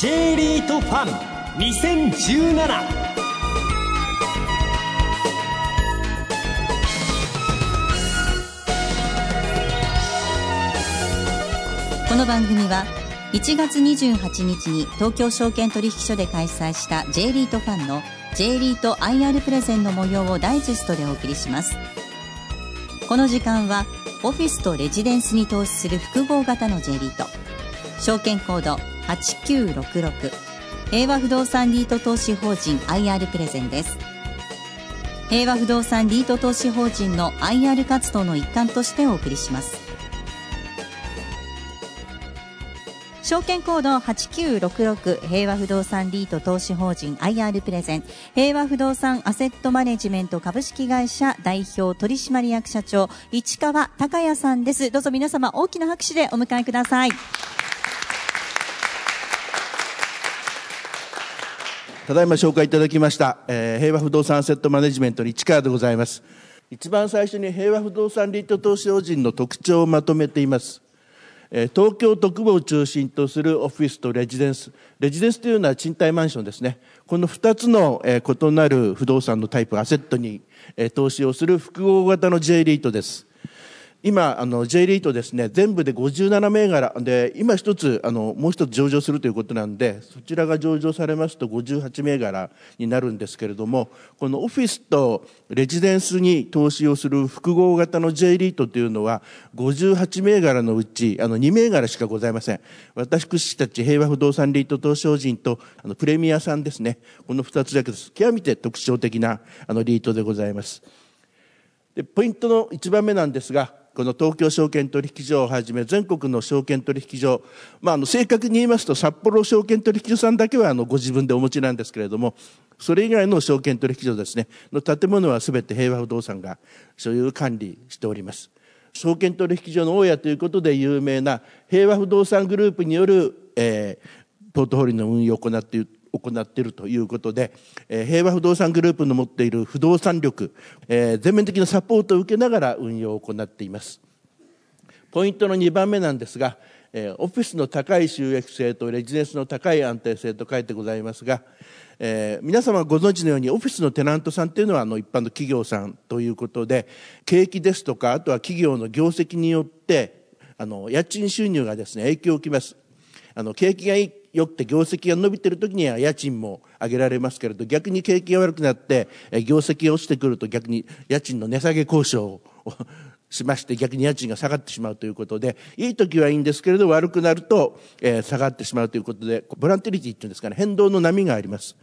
J リートファン2017この番組は1月28日に東京証券取引所で開催した J リートファンの J リート IR プレゼンの模様をダイジェストでお送りします。この時間はオフィスとレジデンスに投資する複合型の J リート。証券コード8966平和不動産リート投資法人 IR プレゼンです。平和不動産リート投資法人の IR 活動の一環としてお送りします。証券コード8966平和不動産リート投資法人 IR プレゼン。平和不動産アセットマネジメント株式会社代表取締役社長市川隆也さんです。どうぞ皆様大きな拍手でお迎えください。ただいま紹介いただきました、えー平和不動産アセットマネジメントの市川でございます一番最初に平和不動産リート投資法人の特徴をまとめていますえー東京特部を中心とするオフィスとレジデンス。レジデンスというのは賃貸マンションですね。この2つの、えー異なる不動産のタイプ、アセットに、えー投資をする複合型の J リートです。今、あの、J リートですね、全部で57銘柄で、今一つ、あの、もう一つ上場するということなんで、そちらが上場されますと58銘柄になるんですけれども、このオフィスとレジデンスに投資をする複合型の J リートというのは、58銘柄のうち、あの、2銘柄しかございません。私たち平和不動産リート投資法人と、あの、プレミアさんですね、この2つだけです。極めて特徴的な、あの、リートでございます。でポイントの1番目なんですが、この東京証券取引所をはじめ全国の証券取引所、まあ、あの正確に言いますと札幌証券取引所さんだけはあのご自分でお持ちなんですけれどもそれ以外の証券取引所ですねの建物は全て平和不動産が所有管理しております。証券取引所の大家ということで有名な平和不動産グループによる、えーポートフォリオの運用を行っている行っているということで、えー平和不動産グループの持っている不動産力、えー全面的なサポートを受けながら運用を行っています。ポイントの2番目なんですが、えーオフィスの高い収益性とレジデンスの高い安定性と書いてございますが、えー皆様ご存知のようにオフィスのテナントさんというのはあの一般の企業さんということで景気ですとかあとは企業の業績によってあの家賃収入がですね影響を受けますあの景気がいい良くて業績が伸びている時には家賃も上げられますけれど逆に景気が悪くなって業績が落ちてくると逆に家賃の値下げ交渉をしまして逆に家賃が下がってしまうということでいい時はいいんですけれど悪くなると、え下がってしまうということでボランティリティっていうんですかね変動の波があります。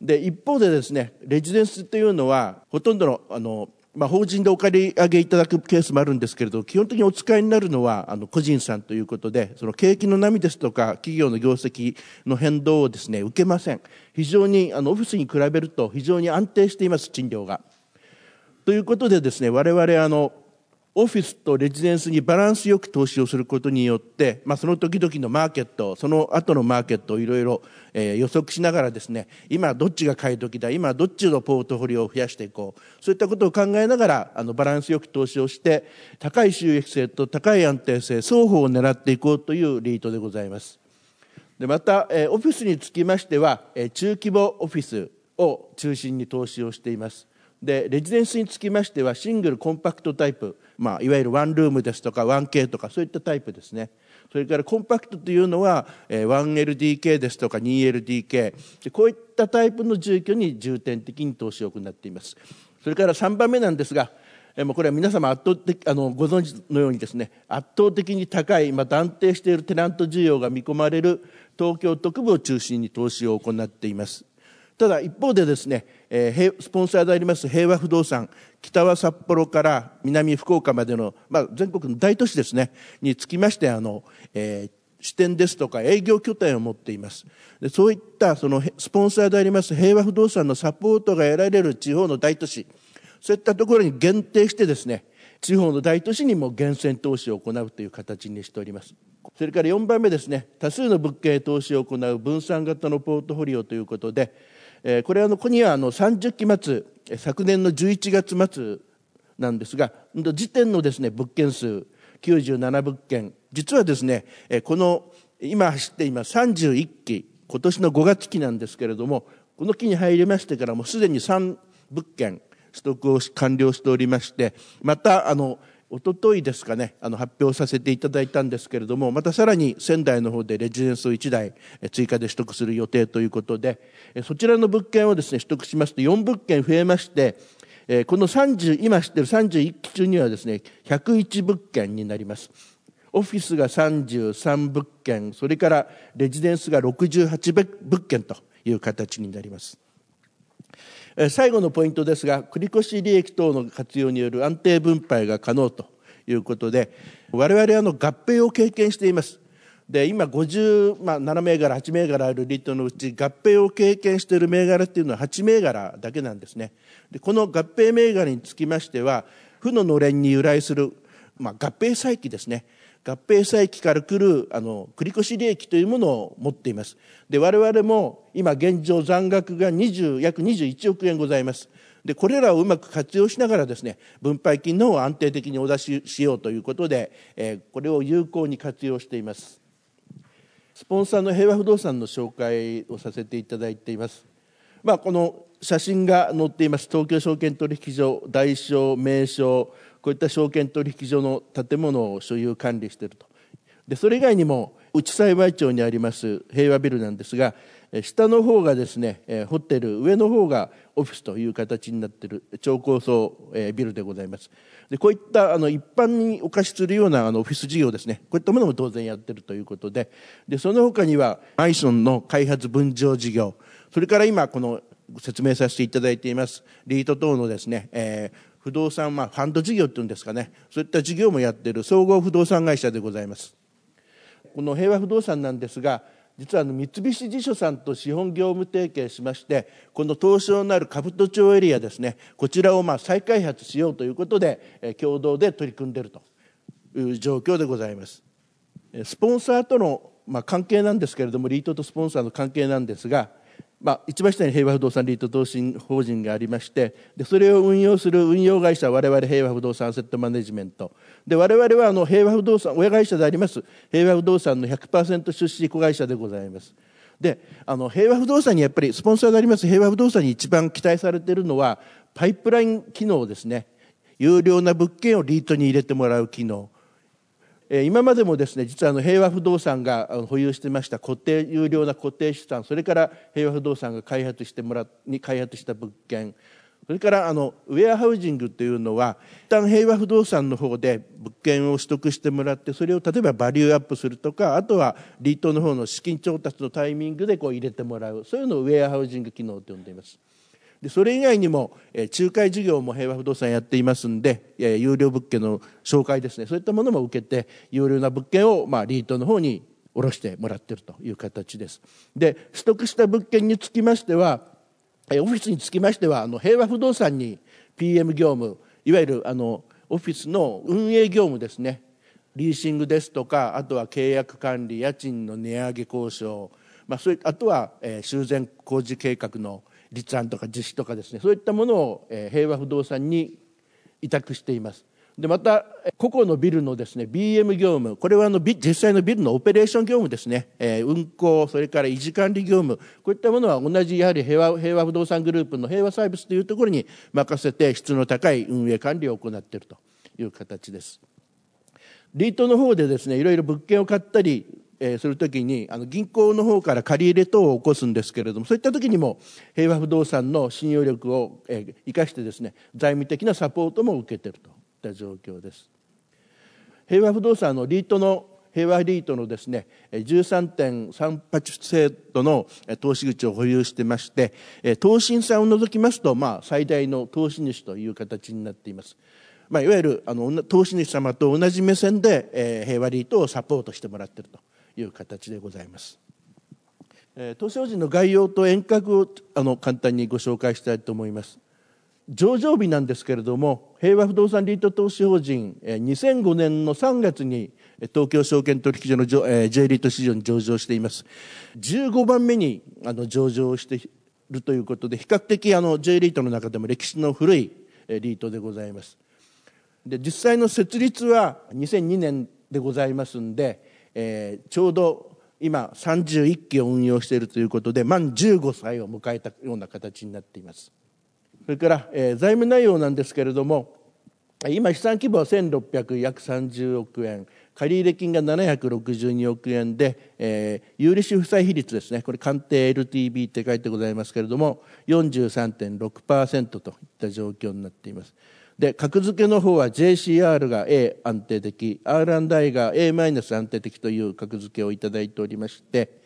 で一方でですねレジデンスというのはほとんどのあの、まあ、法人でお借り上げいただくケースもあるんですけれど基本的にお使いになるのはあの個人さんということでその景気の波ですとか企業の業績の変動をですね受けません。非常にあのオフィスに比べると非常に安定しています賃料が。ということでですね我々あのオフィスとレジデンスにバランスよく投資をすることによって、まあ、その時々のマーケットその後のマーケットをいろいろ予測しながらですね今どっちが買い時だ今どっちのポートフォリオを増やしていこう。そういったことを考えながらあのバランスよく投資をして高い収益性と高い安定性双方を狙っていこうというリートでございます。でまた、えーオフィスにつきましては、えー中規模オフィスを中心に投資をしています。でレジデンスにつきましてはシングルコンパクトタイプ、まあ、いわゆるワンルームですとか 1K とかそういったタイプですね。それからコンパクトというのはえ 1LDK ですとか 2LDK でこういったタイプの住居に重点的に投資を行っています。それから3番目なんですがこれは皆様圧倒的あのご存知のようにですね圧倒的に高いまた安定しているテナント需要が見込まれる東京特部を中心に投資を行っています。ただ一方でですね、えスポンサーであります平和不動産北は札幌から南福岡までの、まあ、全国の大都市ですねにつきましてあの、えー支店ですとか営業拠点を持っています。でそういったそのスポンサーであります平和不動産のサポートが得られる地方の大都市そういったところに限定してですね地方の大都市にも厳選投資を行うという形にしております。それから4番目ですね多数の物件投資を行う分散型のポートフォリオということでえーこれはのここにはあの30期末昨年の11月末なんですが時点のですね物件数97物件。実はですねえこの今走っています31期今年の5月期なんですけれども、この期に入りましてからもうすでに3物件取得を完了しておりまして、また、あの、おとといですかね、あの発表させていただいたんですけれども、またさらに仙台の方でレジデンスを1台追加で取得する予定ということで、そちらの物件をですね、取得しますと4物件増えまして、この30、今知ってる31期中にはですね、101物件になります。オフィスが33物件、それからレジデンスが68物件という形になります。最後のポイントですが、繰越利益等の活用による安定分配が可能ということで、我々あの合併を経験しています。で、今57、まあ、銘柄、8銘柄あるリートのうち合併を経験している銘柄っていうのは8銘柄だけなんですね。で、この合併銘柄につきましては、負ののれんに由来する、まあ、合併再起ですね。合併債期から来るあの繰越利益というものを持っています。で我々も今現状残額が20約21億円ございます。でこれらをうまく活用しながらですね分配金の方を安定的にお出ししようということで、え、これを有効に活用しています。スポンサーの平和不動産の紹介をさせていただいています、まあ、この写真が載っています。東京証券取引所大商名称こういった証券取引所の建物を所有管理していると。でそれ以外にも内幸町にあります平和ビルなんですが下の方がですねホテル上の方がオフィスという形になっている超高層ビルでございます。でこういったあの一般にお貸しするようなあのオフィス事業ですね。こういったものも当然やっているということで。でその他にはマンションの開発分譲事業。それから今この説明させていただいていますリート等のですね、えー、不動産、まあ、ファンド事業っていうんですかね、そういった事業もやっている総合不動産会社でございます。この平和不動産なんですが、実はあの三菱地所さんと資本業務提携しまして、この東証のある兜町エリアですね、こちらをまあ再開発しようということで、共同で取り組んでいるという状況でございます。スポンサーとのまあ関係なんですけれども、リートとスポンサーの関係なんですが、まあ、一番下に平和不動産リート投資法人がありましてでそれを運用する運用会社は我々平和不動産アセットマネジメント。で我々はあの平和不動産親会社であります平和不動産の100%出資子会社でございます。であの平和不動産にやっぱりスポンサーであります。平和不動産に一番期待されているのはパイプライン機能ですね。有料な物件をリートに入れてもらう機能。今までもですね実はあの平和不動産が保有してました固定有料な固定資産それから平和不動産が開発してもらに開発した物件それからあのウェアハウジングというのは一旦平和不動産の方で物件を取得してもらってそれを例えばバリューアップするとかあとはリートの方の資金調達のタイミングでこう入れてもらうそういうのをウェアハウジング機能と呼んでいます。でそれ以外にも、え仲介事業も平和不動産やっていますんで、え有料物件の紹介ですね。そういったものも受けて有料な物件を、まあ、リートの方に下ろしてもらっているという形です。で取得した物件につきましてはえオフィスにつきましてはあの平和不動産に PM 業務いわゆるあのオフィスの運営業務ですね。リーシングですとかあとは契約管理家賃の値上げ交渉、まあ、それあとは、えー、修繕工事計画の立案とか実施とかですねそういったものを平和不動産に委託しています。でまた個々のビルのですね BM 業務これはあの実際のビルのオペレーション業務ですね、えー、運行それから維持管理業務こういったものは同じやはり平和平和不動産グループの平和サービスというところに任せて質の高い運営管理を行っているという形です。リートの方でですねいろいろ物件を買ったりえするときにあの銀行の方から借り入れ等を起こすんですけれどもそういった時にも平和不動産の信用力を、え生かしてですね財務的なサポートも受けているといった状況です。平和不動産のリートの平和リートのですね13.38制度の投資口を保有してまして投資さんを除きますと、まあ、最大の投資主という形になっています。まあ、いわゆるあの投資主様と同じ目線で、えー、平和リートをサポートしてもらっていると。いう形でございます。投資法人の概要と遠隔をあの簡単にご紹介したいと思います。上場日なんですけれども平和不動産リート投資法人2005年の3月に東京証券取引所の J リート市場に上場しています15番目にあの上場しているということで比較的あの J リートの中でも歴史の古いリートでございますで実際の設立は2002年でございますんでえー、ちょうど今31期を運用しているということで満15歳を迎えたような形になっています。それから、えー、財務内容なんですけれども今資産規模は1600約30億円借入金が762億円で、えー、有利子負債比率ですねこれ官邸 LTV って書いてございますけれども43.6%といった状況になっています。で格付けの方は JCR が A 安定的 R&I が A マイナス安定的という格付けをいただいておりまして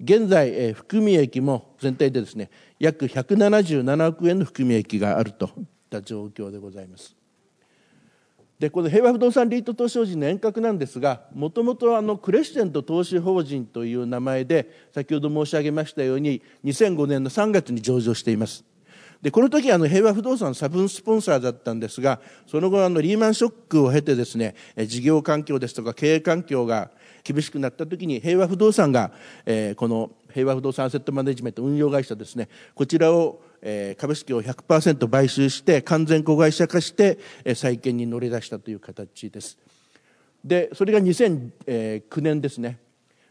現在、えー、含み益も全体でですね約177億円の含み益があるといった状況でございます。でこの平和不動産リート投資法人の遠隔なんですがもともとあのクレッシェント投資法人という名前で先ほど申し上げましたように2005年の3月に上場しています。でこの時あの平和不動産サブスポンサーだったんですがその後あのリーマンショックを経てですね事業環境ですとか経営環境が厳しくなった時に平和不動産が、えー、この平和不動産アセットマネジメント運用会社ですねこちらを、えー、株式を100%買収して完全子会社化して、えー、再建に乗り出したという形です。でそれが2009年ですね。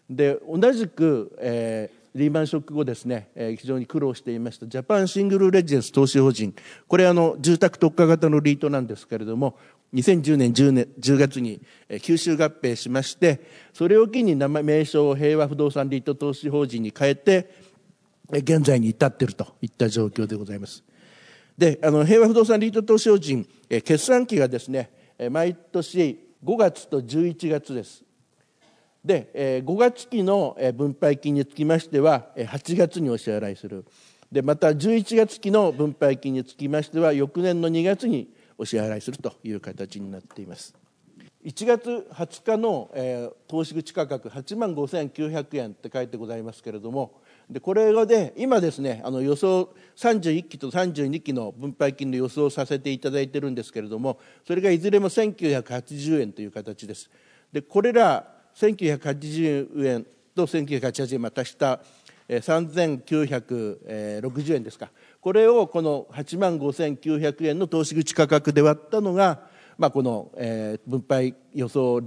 で同じく、えーリーマンショック後ですね、えー、非常に苦労していました。ジャパンシングルレジデンス投資法人。これあの住宅特化型のリートなんですけれども2010年 10, 年10月に吸収合併しましてそれを機に名前名称を平和不動産リート投資法人に変えてえ現在に至っているといった状況でございます。であの平和不動産リート投資法人え決算期がですねえ毎年5月と11月です。で5月期の分配金につきましては8月にお支払いする。でまた11月期の分配金につきましては翌年の2月にお支払いするという形になっています。1月20日の、えー、投資口価格8万5900円って書いてございますけれどもでこれで今ですねあの予想31期と32期の分配金の予想をさせていただいてるんですけれどもそれがいずれも1980円という形です。でこれら1980円と1980円またした3960円ですかこれをこの8万5900円の投資口価格で割ったのが、まあ、この、分配予想、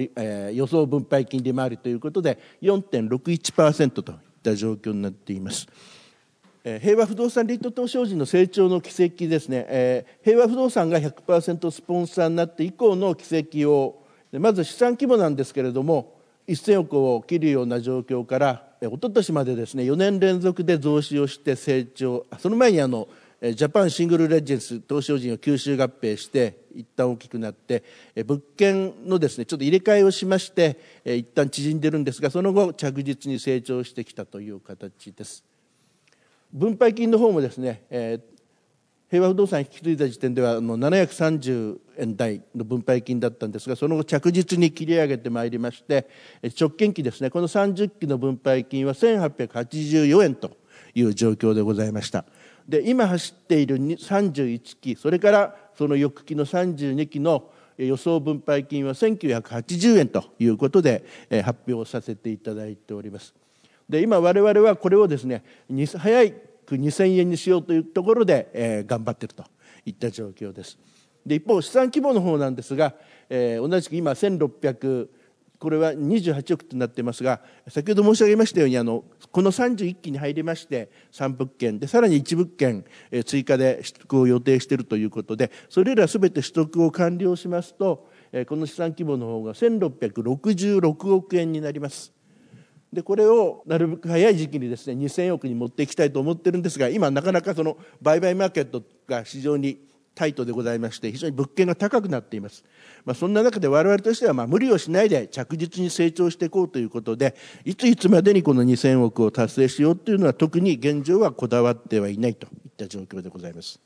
予想分配金利回りということで4.61%といった状況になっています。平和不動産リート投資法人の成長の軌跡ですね、え平和不動産が100%スポンサーになって以降の軌跡をまず資産規模なんですけれども1000億を切るような状況から一昨年までですね4年連続で増資をして成長その前にあのジャパンシングルレジェンス投資法人を吸収合併して一旦大きくなって物件のですねちょっと入れ替えをしまして一旦縮んでるんですがその後着実に成長してきたという形です。分配金の方もですね、えー、平和不動産引き継いだ時点ではもう730円台の分配金だったんですがその後着実に切り上げてまいりまして直近期ですねこの30期の分配金は1884円という状況でございました。で今走っている31期それからその翌期の32期の予想分配金は1980円ということで発表させていただいております。で今我々はこれをですね早い2000円にしようというところで、えー、頑張っているといった状況ですで一方資産規模の方なんですが、えー、同じく今1600これは28億となっていますが先ほど申し上げましたようにあのこの31期に入りまして3物件でさらに1物件、えー、追加で取得を予定しているということでそれらすべて取得を完了しますと、えー、この資産規模の方が1666億円になります。でこれをなるべく早い時期にですね2000億に持っていきたいと思ってるんですが今なかなかその売買マーケットが非常にタイトでございまして非常に物件が高くなっています、まあ、そんな中で我々としてはまあ無理をしないで着実に成長していこうということでいついつまでにこの2000億を達成しようというのは特に現状はこだわってはいないといった状況でございます。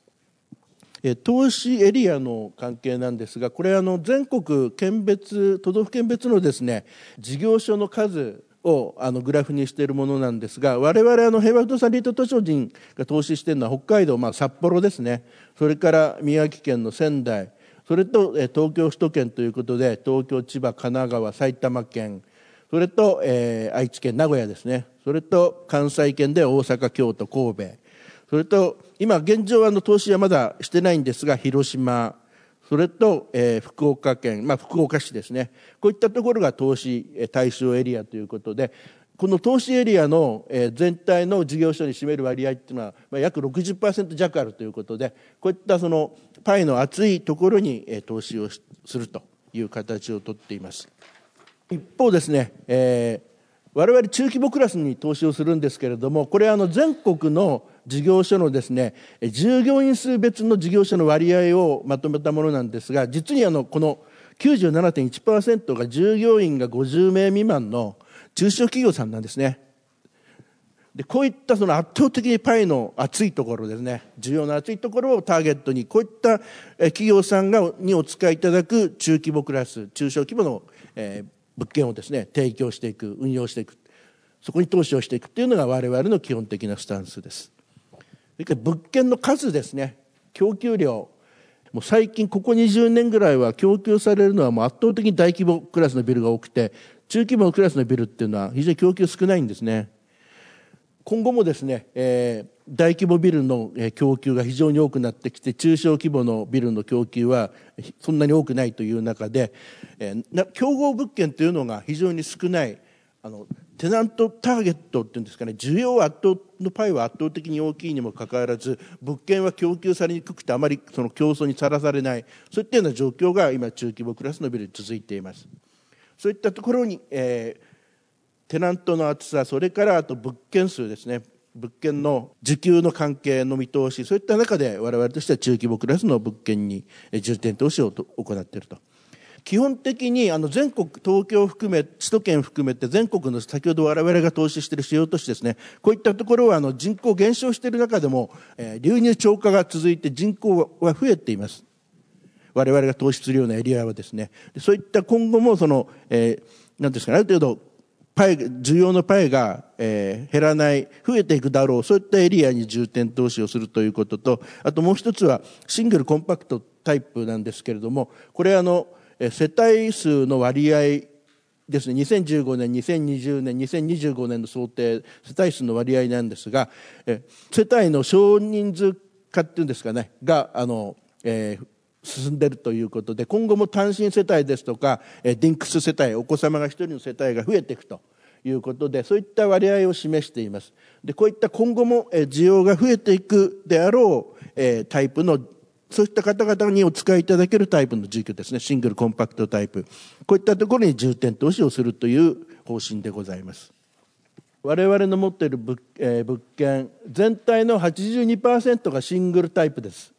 投資エリアの関係なんですがこれあの全国県別都道府県別のですね事業所の数をあのグラフにしているものなんですが我々あの平和不動産リート図書人が投資しているのは北海道、まあ、札幌ですね。それから宮城県の仙台。それと東京首都圏ということで東京千葉神奈川埼玉県。それと、えー、愛知県名古屋ですね。それと関西圏で大阪京都神戸。それと今現状はの投資はまだしてないんですが広島。それと、えー、福岡県、まあ、福岡市ですね。こういったところが投資対象エリアということでこの投資エリアの全体の事業所に占める割合っていうのは、まあ、約60%弱あるということでこういったそのパイの厚いところに投資をするという形をとっています。一方ですね、えー、我々中規模クラスに投資をするんですけれどもこれあの全国の事業所のですね従業員数別の事業所の割合をまとめたものなんですが実にあのこの97.1%が従業員が50名未満の中小企業さんなんですね。でこういったその圧倒的にパイの厚いところですね需要の厚いところをターゲットにこういった企業さんがにお使いいただく中規模クラス中小規模の、えー、物件をですね提供していく運用していくそこに投資をしていくというのが我々の基本的なスタンスです物件の数ですね。供給量。もう最近ここ20年ぐらいは供給されるのはもう圧倒的に大規模クラスのビルが多くて中規模クラスのビルっていうのは非常に供給少ないんですね。今後もですね、えー、大規模ビルの供給が非常に多くなってきて中小規模のビルの供給はそんなに多くないという中で、えー、競合物件というのが非常に少ないあのテナントターゲットっていうんですかね需要圧倒のパイは圧倒的に大きいにもかかわらず物件は供給されにくくてあまりその競争にさらされない。そういったような状況が今中規模クラスのビルに続いています。そういったところに、えー、テナントの厚さそれからあと物件数ですね。物件の需給の関係の見通しそういった中で我々としては中規模クラスの物件に重点投資を行っていると。基本的にあの全国東京含め首都圏含めて全国の先ほど我々が投資している主要都市ですね。こういったところはあの人口減少している中でも、えー、流入超過が続いて人口は増えています。我々が投資するようなエリアはですね。そういった今後もその、えー、なんですかねある程度パイ需要のパイが、えー、減らない増えていくだろうそういったエリアに重点投資をするということとあともう一つはシングルコンパクトタイプなんですけれどもこれあの世帯数の割合ですね。2015年2020年2025年の想定世帯数の割合なんですが世帯の少人数化っていうんですかね。があの、えー、進んでるということで今後も単身世帯ですとかディンクス世帯お子様が1人の世帯が増えていくということでそういった割合を示しています。でこういった今後も需要が増えていくであろうタイプのそういった方々にお使いいただけるタイプの住居ですね、シングルコンパクトタイプ。こういったところに重点投資をするという方針でございます。我々の持っている物,、えー、物件、全体の82%がシングルタイプです。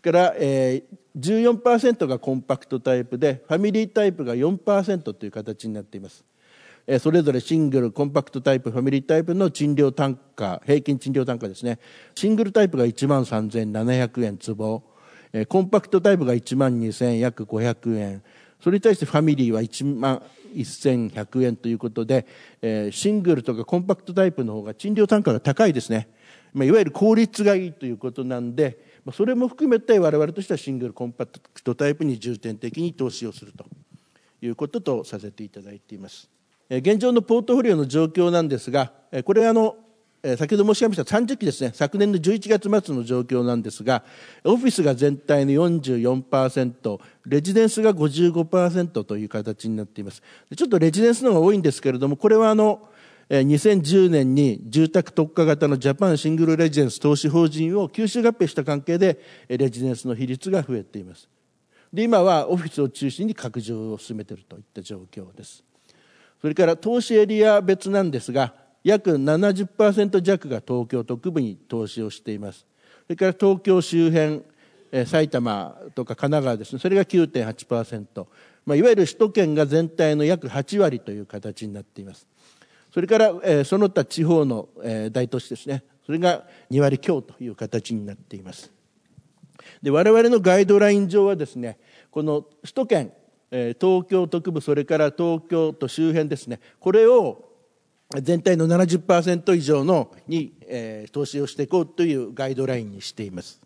から、えー、14%がコンパクトタイプで、ファミリータイプが4%という形になっています。それぞれシングル、コンパクトタイプ、ファミリータイプの賃料単価、平均賃料単価ですね。シングルタイプが1万3700円坪、えコンパクトタイプが1万2千約500円。それに対してファミリーは1万1100円ということで、えシングルとかコンパクトタイプの方が賃料単価が高いですね、まあ、いわゆる効率がいいということなんでまあそれも含めて我々としてはシングルコンパクトタイプに重点的に投資をするということとさせていただいています。現状のポートフォリオの状況なんですがこれあの先ほど申し上げました30期ですね、昨年の11月末の状況なんですが、オフィスが全体の44%、レジデンスが55%という形になっています。ちょっとレジデンスの方が多いんですけれども、これはあの、2010年に住宅特化型のジャパンシングルレジデンス投資法人を吸収合併した関係で、レジデンスの比率が増えています。で、今はオフィスを中心に拡張を進めているといった状況です。それから投資エリア別なんですが、約70%弱が東京都区部に投資をしています。それから東京周辺埼玉とか神奈川ですね。それが9.8%、まあ、いわゆる首都圏が全体の約8割という形になっています。それから、えその他地方の、え大都市ですね。それが2割強という形になっています。で我々のガイドライン上はですねこの首都圏東京都区部それから東京都周辺ですね。これを全体の70%以上のに、えー、投資をしていこうというガイドラインにしています。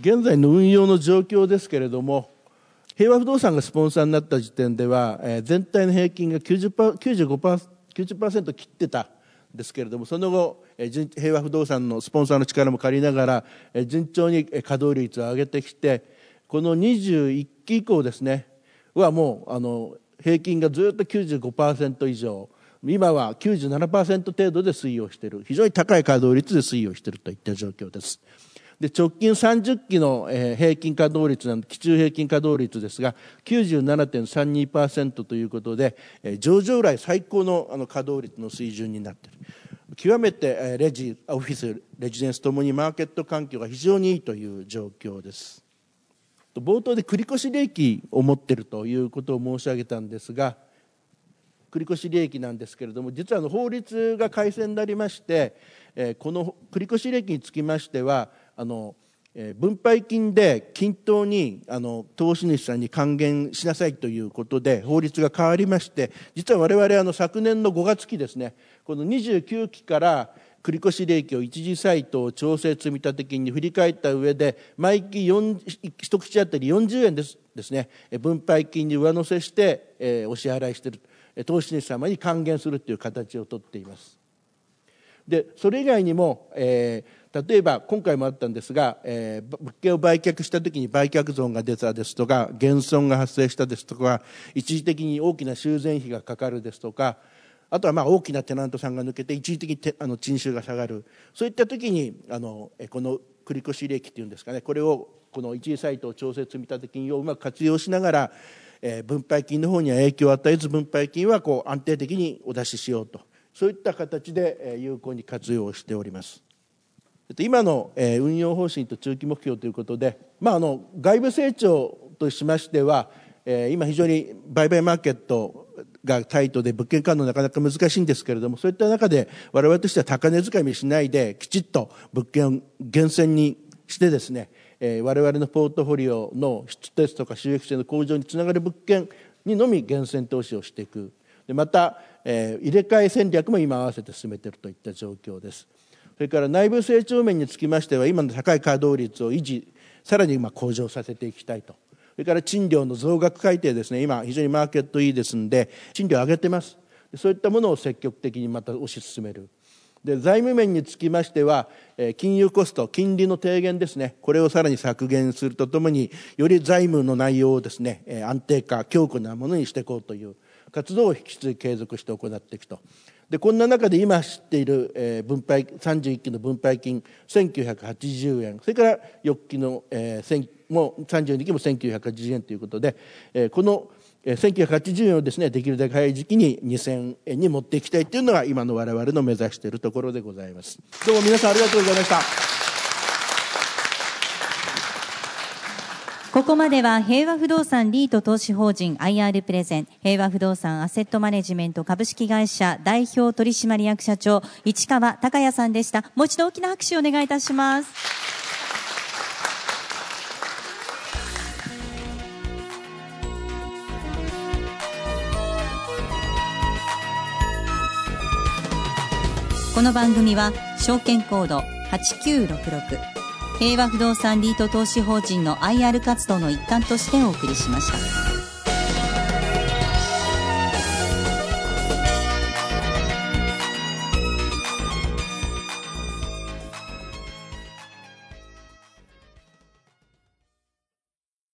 現在の運用の状況ですけれども平和不動産がスポンサーになった時点では、えー、全体の平均が 90%, 95% 90切ってたんですけれどもその後、えー、平和不動産のスポンサーの力も借りながら、えー、順調に稼働率を上げてきてこの21期以降ですねはもうあの平均がずっと95%以上今は97%程度で推移をしている。非常に高い稼働率で推移をしているといった状況です。で直近30期の、平均稼働率なん基中平均稼働率ですが97.32%ということで、上場来最高のあの稼働率の水準になっている。極めて、レジオフィスレジデンスともにマーケット環境が非常にいいという状況です。冒頭で繰越利益を持っているということを申し上げたんですが繰越利益なんですけれども実はあの法律が改正になりまして、えこの繰越利益につきましてはあのえ分配金で均等にあの投資主さんに還元しなさいということで法律が変わりまして実は我々あの昨年の5月期ですねこの29期から繰越利益を一次サイトを調整積立金に振り返った上で毎期一口当たり40円ですですね分配金に上乗せして、えー、お支払いしている投資主様に還元するという形をとっています。でそれ以外にも、えー例えば今回もあったんですが、えー、物件を売却した時に売却損が出たですとか減損が発生したですとか一時的に大きな修繕費がかかるですとかあとはまあ大きなテナントさんが抜けて一時的にあの賃収が下がる。そういった時にあのこの繰越利益っていうんですかねこれをこの一次サイトを調整積立金をうまく活用しながら、えー、分配金の方には影響を与えず分配金はこう安定的にお出ししようとそういった形で有効に活用しております。今の運用方針と中期目標ということで、まあ、あの外部成長としましては今非常に売買マーケットがタイトで物件買うのなかなか難しいんですけれどもそういった中で我々としては高値掴みしないできちっと物件を厳選にしてですね我々のポートフォリオの質ですとか収益性の向上につながる物件にのみ厳選投資をしていく。でまた、え入れ替え戦略も今合わせて進めているといった状況です。それから内部成長面につきましては今の高い稼働率を維持さらに今向上させていきたいと。それから賃料の増額改定ですね。今非常にマーケットいいですんで賃料上げてます。そういったものを積極的にまた推し進める。で財務面につきましては金融コスト金利の低減ですね。これをさらに削減するとともにより財務の内容をですね安定化強固なものにしていこうという活動を引き続き継続して行っていくと。でこんな中で今知っている、え、分配31期の分配金1980円。それから翌期の、えー、もう32期も1980円ということで、えー、この1980円をですねできるだけ早い時期に2000円に持っていきたいというのが今の我々の目指しているところでございます。どうも皆さんありがとうございました。ここまでは平和不動産リート投資法人 IR プレゼン平和不動産アセットマネジメント株式会社代表取締役社長市川隆也さんでした。もう一度大きな拍手をお願いいたします。この番組は証券コード8966平和不動産リート投資法人の IR 活動の一環としてお送りしました。